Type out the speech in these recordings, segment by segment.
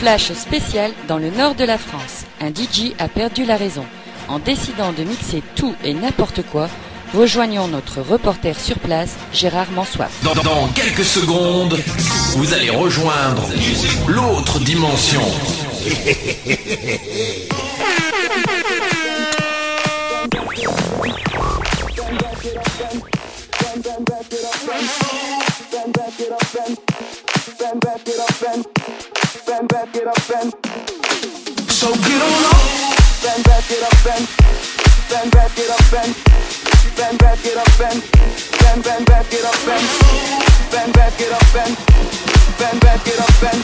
Flash spécial dans le nord de la France. Un DJ a perdu la raison. En décidant de mixer tout et n'importe quoi, rejoignons notre reporter sur place, Gérard Mansoif. Dans, dans quelques secondes, vous allez rejoindre l'autre dimension. So get on up, bend back it up, bend, bend back it up, bend, bend back it up, bend, bend bend back it up, bend, bend back it up, bend, bend back it up, bend,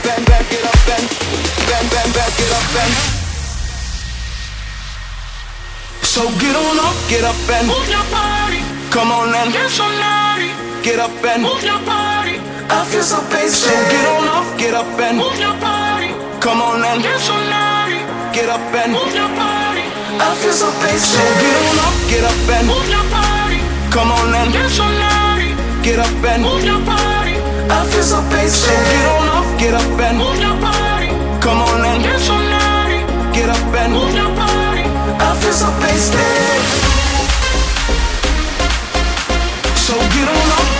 bend back it up, bend, bend bend back it up, bend. So get on up, get up and move your body. Come on and get so naughty. Get up and move your body. I feel so basic. So get on up, get up and move your body. Come on and get so naughty. Get up and move your body. I feel so basic. So get on up, get up and move your body. Come on and get so naughty. Get up and move your body. I feel so basic. So get on up, get up and move your body. Come on and get so naughty. Get up and move your body. I feel so basic. So get on up.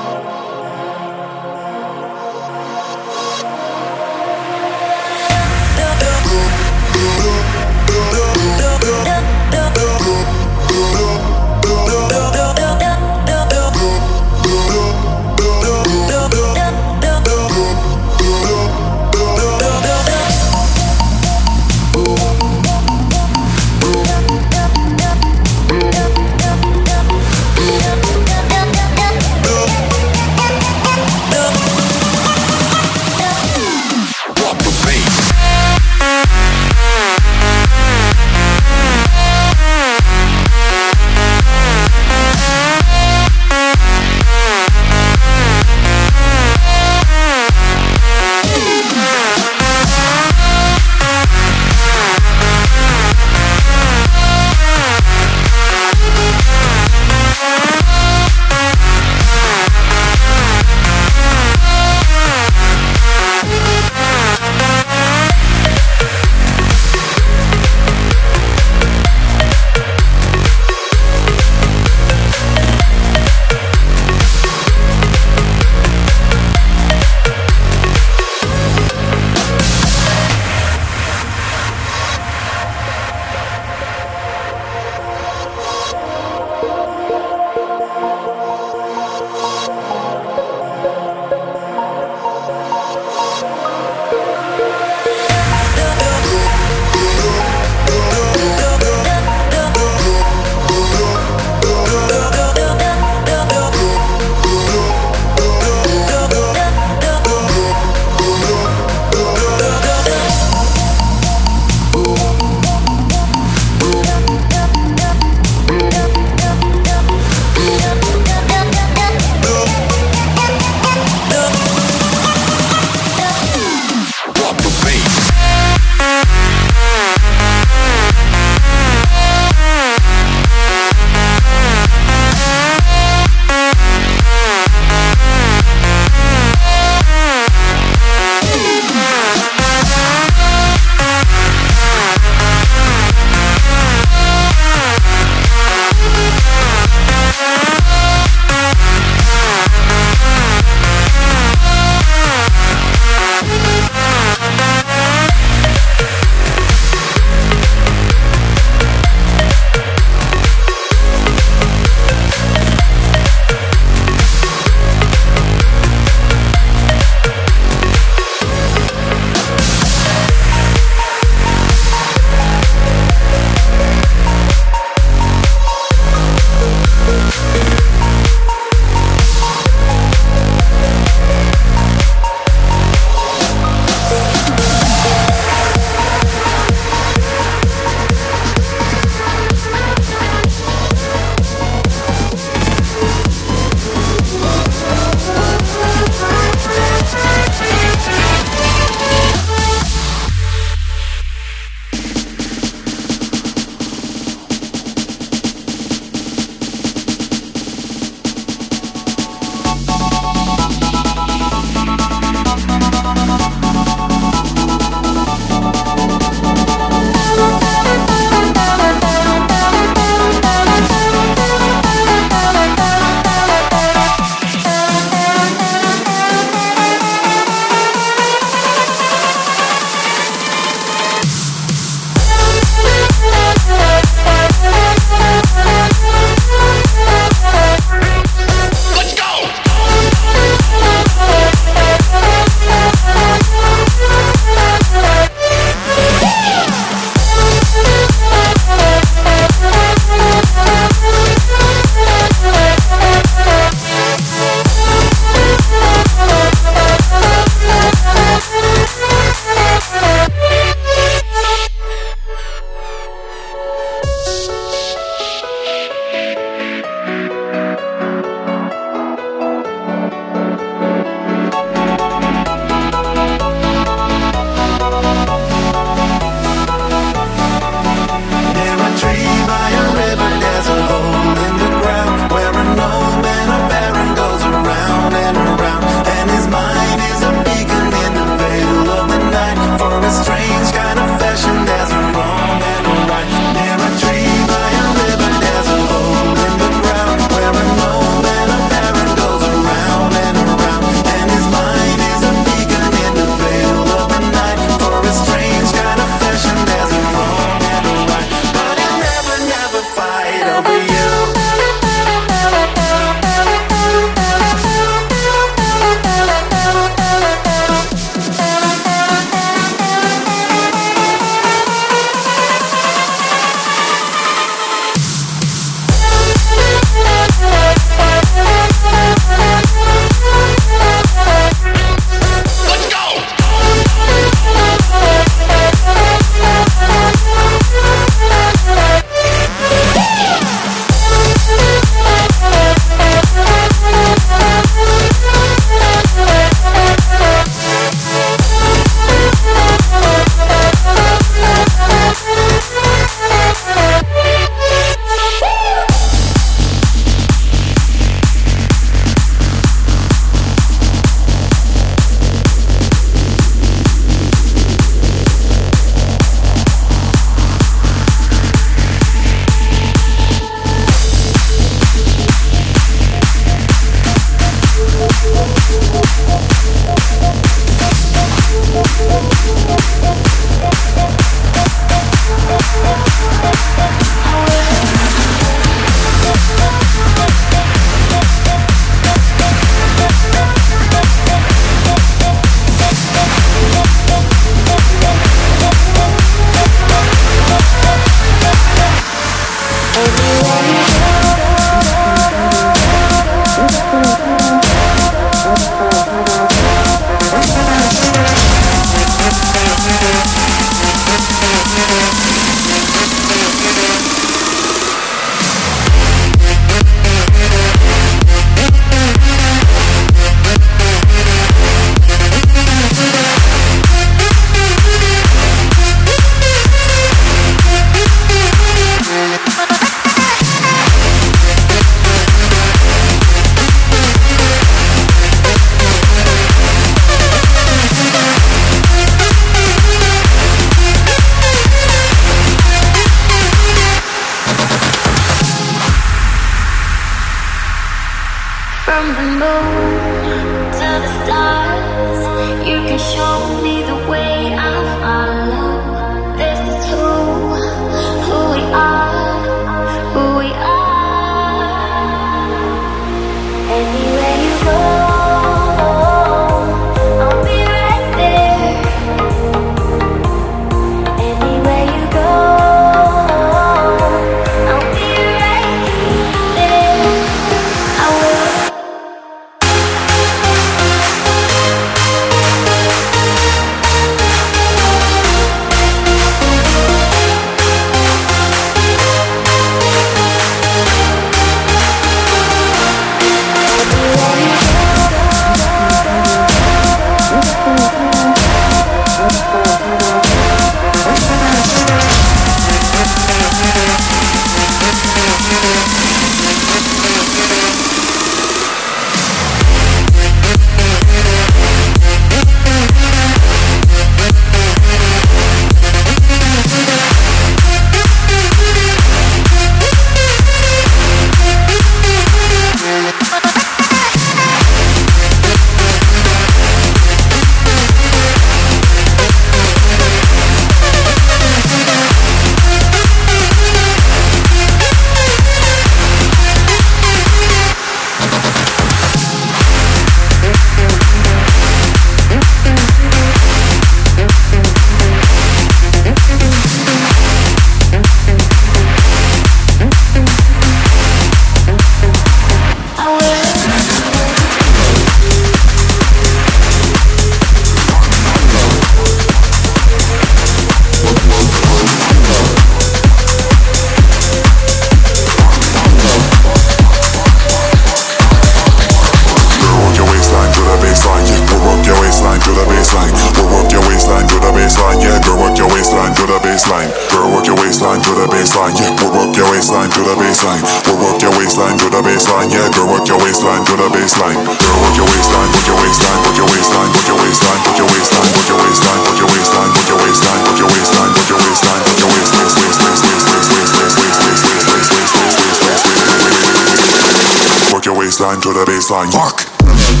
Your waistline to the bassline. Fuck.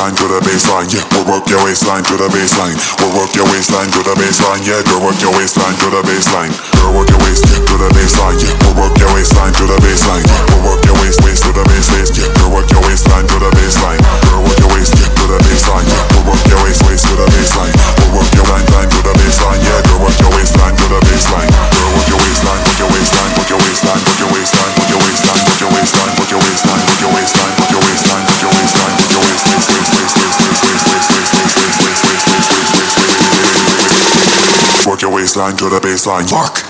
waistline to the bassline, yeah. Go work your waistline to the bassline. Go work your waistline to the bassline, yeah. Go work your waistline to the bassline. Go work your waist yeah, to the bassline, yeah. baseline to the bassline. Fuck.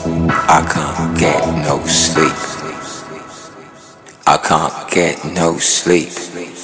I can't get no sleep. I can't get no sleep.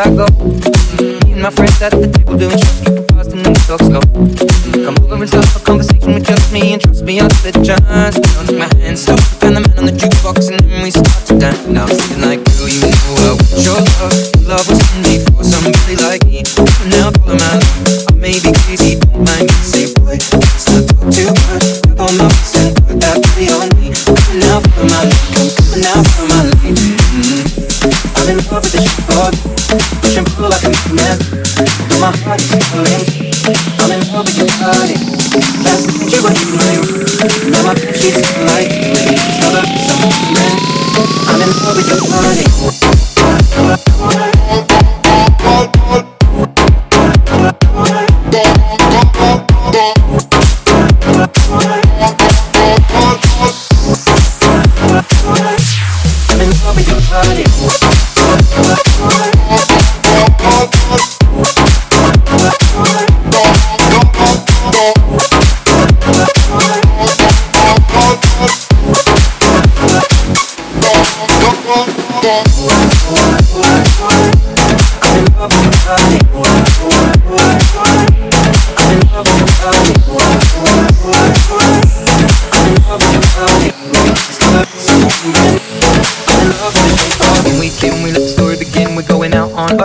I go. Me and my friends at the table doing shots, tripping fast and then talk slow. Mm, come over and start a conversation with just me and trust me. me out the chance. Now take my hands up, and the man on the jukebox, and then we start to dance. Now I'm like, girl, you know I want your love.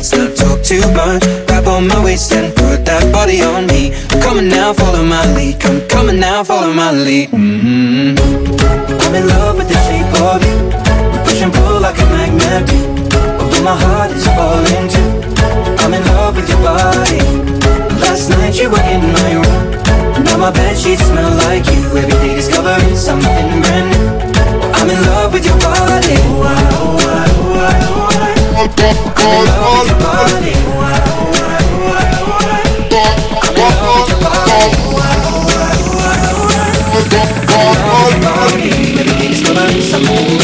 let's not talk too much. Grab on my waist and put that body on me. Come on now, follow my lead. Come on now, follow my lead. Mm-hmm. I'm in love with the shape of you. Push and pull like a magnet. Although my heart is falling too. I'm in love with your body. Last night you were in my room. Now my bed sheets smell like you. Every day discovering something brand new. I'm in love with your body. Ooh, ah, ooh, ah, ooh, ah, ooh, ah. I'm in love with your body. Ooh,